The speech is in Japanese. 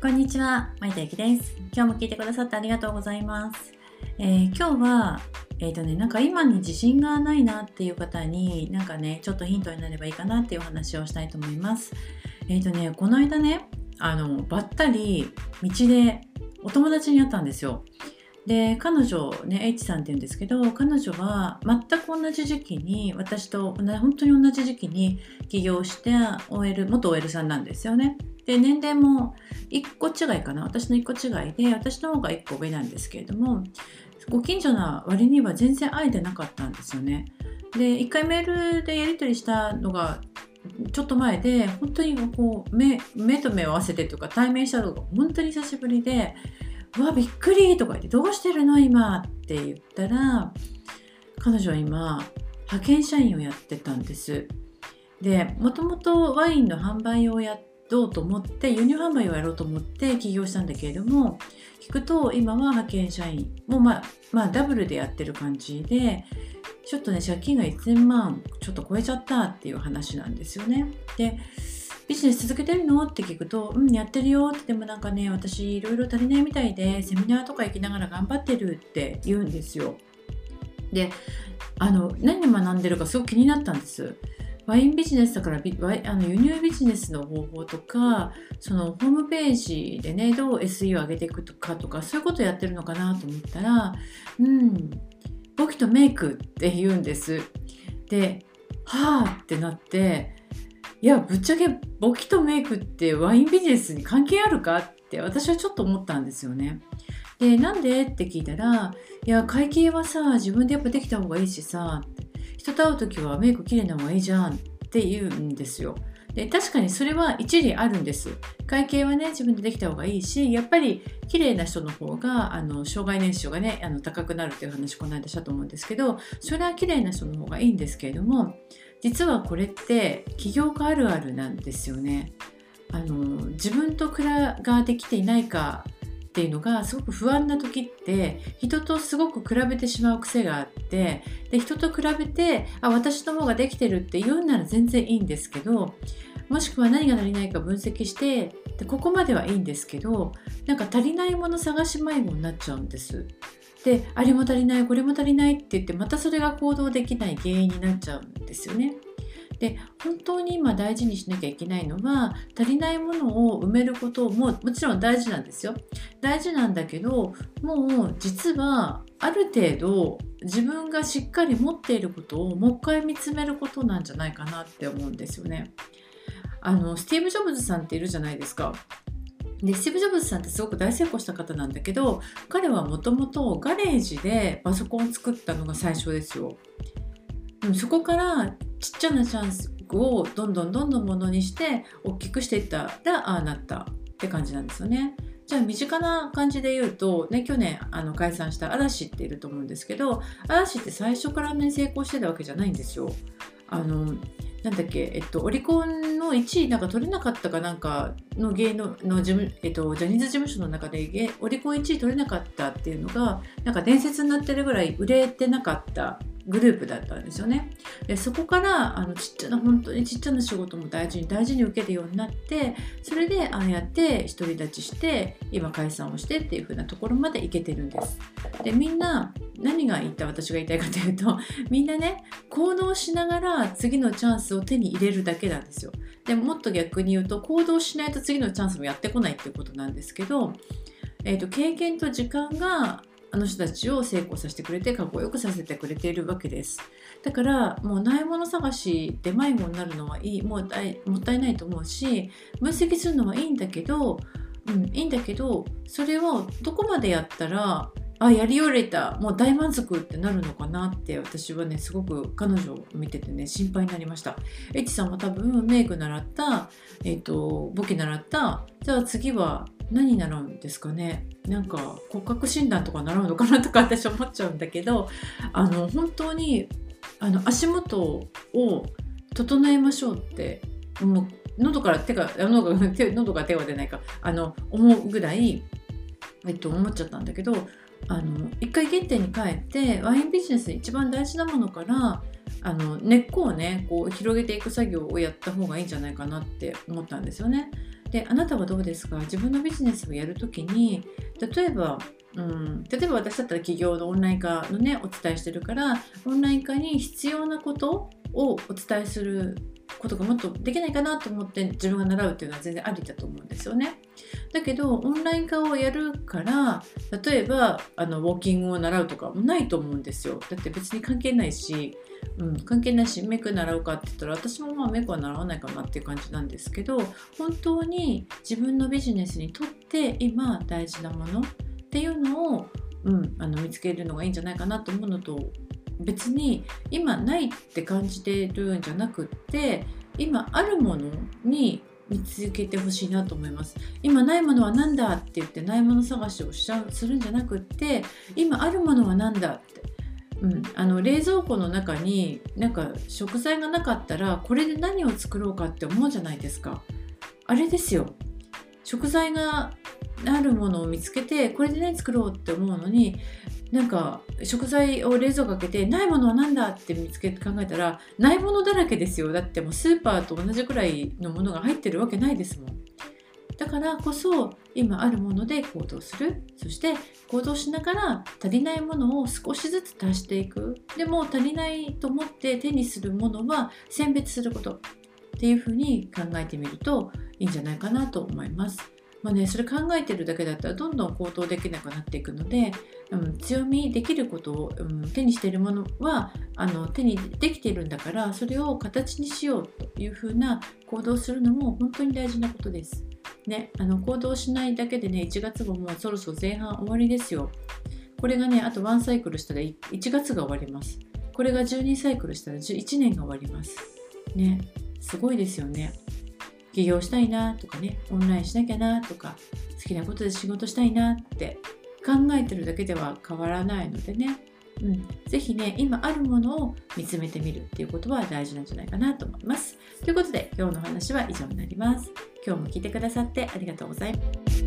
こんにちは、まいたゆきです。今日も聞いてくださってありがとうございます。えー、今日は、えっ、ー、とね、なんか今に自信がないなっていう方に、なんかね、ちょっとヒントになればいいかなっていうお話をしたいと思います。えっ、ー、とね、この間ね、あの、ばったり道でお友達に会ったんですよ。で彼女ね H さんって言うんですけど彼女は全く同じ時期に私と本当に同じ時期に起業して OL 元 OL さんなんですよね。で年齢も1個違いかな。私の1個違いで私の方が1個上なんですけれどもご近所な割には全然会えてなかったんですよね。で1回メールでやり取りしたのがちょっと前で本当にこう目目と目を合わせてとか対面したのが本当に久しぶりでうわびっくりとか言ってどうしてるの今？って言ったら彼女は今派遣社員をやってたんです。でもともとワインの販売をやろうと思って輸入販売をやろうと思って起業したんだけれども聞くと今は派遣社員もまあまあダブルでやってる感じでちょっとね借金が1000万ちょっと超えちゃったっていう話なんですよねでビジネス続けてるの？って聞くと、うん、やってるよって、でもなんかね、私いろいろ足りないみたいで、セミナーとか行きながら頑張ってるって言うんですよ。で、あの、何を学んでるかすごく気になったんです。ワインビジネスだからあの輸入ビジネスの方法とかそのホームページでねどう SE を上げていくとかとかそういうことをやってるのかなと思ったらうん簿記とメイクって言うんですではあってなっていやぶっちゃけ簿記とメイクってワインビジネスに関係あるかって私はちょっと思ったんですよね。でなんで？って聞いたらいや会計はさ自分でやっぱできた方がいいしさ人と会う時はメイク綺麗な方がいいじゃんって言うんですよ。で確かにそれは一理あるんです。会計はね自分でできた方がいいしやっぱり綺麗な人の方があの障害年収がねあの高くなるっていう話この間したと思うんですけどそれは綺麗な人の方がいいんですけれども実はこれって起業家あるあるなんですよね。あの自分と比ができていないかっていうのがすごく不安な時って人とすごく比べてしまう癖があってで人と比べてあ私の方ができてるって言うんなら全然いいんですけどもしくは何が足りないか分析してでここまではいいんですけどなんか足りないもの探し迷子になっちゃうんです。であれも足りないこれも足りないって言ってまたそれが行動できない原因になっちゃうんですよね。で本当に今大事にしなきゃいけないのは足りないものを埋めることももちろん大事なんですよ。大事なんだけどもう実はある程度自分がしっかり持っていることをもう一回見つめることなんじゃないかなって思うんですよね。あのスティーブ・ジョブズさんっているじゃないですか。でスティーブ・ジョブズさんってすごく大成功した方なんだけど彼はもともとガレージでパソコンを作ったのが最初ですよ。そこからちっちゃなチャンスをどんどんどんどんものにして大きくしていったらああなったって感じなんですよね。じゃあ身近な感じで言うと、ね、去年あの解散した嵐っていると思うんですけど嵐って最初からね成功してたわけじゃないんですよ。あのなんだっけ、えっと、オリコンの1位なんか取れなかったかなんかの芸能の事務、えっと、ジャニーズ事務所の中でオリコン1位取れなかったっていうのがなんか伝説になってるぐらい売れてなかったグループだったんですよね。でそこからあのちっちゃな本当にちっちゃな仕事も大事に大事に受けるようになってそれでああやって独り立ちして今解散をしてっていう風なところまでいけてるんです。でみんな何が言いた私が言いたいかというと みんなね行動しながら次のチャンスを手に入れるだけなんですよ。でもっと逆に言うと行動しないと次のチャンスもやってこないっていうことなんですけど、えーと経験と時間があの人たちを成功させてくれてかっこよくさせてくれているわけです。だからもうないもの探しで迷子になるのはいいもうもったいないと思うし分析するのはいいんだけど、うん、いいんだけどそれをどこまでやったらあやり終えた。もう大満足ってなるのかなって私はねすごく彼女を見ててね心配になりました。エッチさんは多分メイク習ったえっ、ー、と簿記習った。じゃあ次は何習うんですかね？なんか骨格診断とか習うのかなとか私思っちゃうんだけどあの本当にあの足元を整えましょうってもう喉から手が喉が手 喉が手は出ないか。あの思うぐらい、えっと、思っちゃったんだけどあの一回原点に帰ってワインビジネスで一番大事なものからあの根っこをねこう広げていく作業をやった方がいいんじゃないかなって思ったんですよね。であなたはどうですか？自分のビジネスをやるときに例えばうん、例えば私だったら企業のオンライン化のねお伝えしてるからオンライン化に必要なことをお伝えすることがもっとできないかなと思って自分が習うっていうのは全然ありだと思うんですよね。だけどオンライン化をやるから例えばあのウォーキングを習うとかもないと思うんですよ。だって別に関係ないし、うん、関係ないしメイク習うかって言ったら私もまあメイクは習わないかなっていう感じなんですけど本当に自分のビジネスにとって今大事なものっていうのを、うん、あの見つけるのがいいんじゃないかなと思うのと別に今ないって感じてるんじゃなくって今あるものに見つけてほしいなと思います。今ないものは何だって言ってないもの探しをしちゃうするんじゃなくって今あるものは何だって。うん、あの冷蔵庫の中になんか食材がなかったらこれで何を作ろうかって思うじゃないですか。あれですよ。食材があるものを見つけてこれで何作ろうって思うのになんか食材を冷蔵庫開けてないものは何だって見つけて考えたらないものだらけですよ。だってもうスーパーと同じくらいのものが入ってるわけないですもん。だからこそ今あるもので行動する。そして行動しながら足りないものを少しずつ足していく。でも足りないと思って手にするものは選別することっていうふうに考えてみるといいんじゃないかなと思います。まあね、それ考えてるだけだったらどんどん行動できなくなっていくので、うん、強みできることを、うん、手にしているものはあの手にできているんだからそれを形にしようというふうな行動するのも本当に大事なことです。ね、あの行動しないだけでね1月ももうそろそろ前半終わりですよ。これがねあと1サイクルしたら1月が終わります。これが12サイクルしたら1年が終わります。ね、すごいですよね。起業したいなとかねオンラインしなきゃなとか好きなことで仕事したいなって考えてるだけでは変わらないのでね、うん、是非ね今あるものを見つめてみるっていうことは大事なんじゃないかなと思います。ということで今日の話は以上になります。今日も聞いてくださってありがとうございます。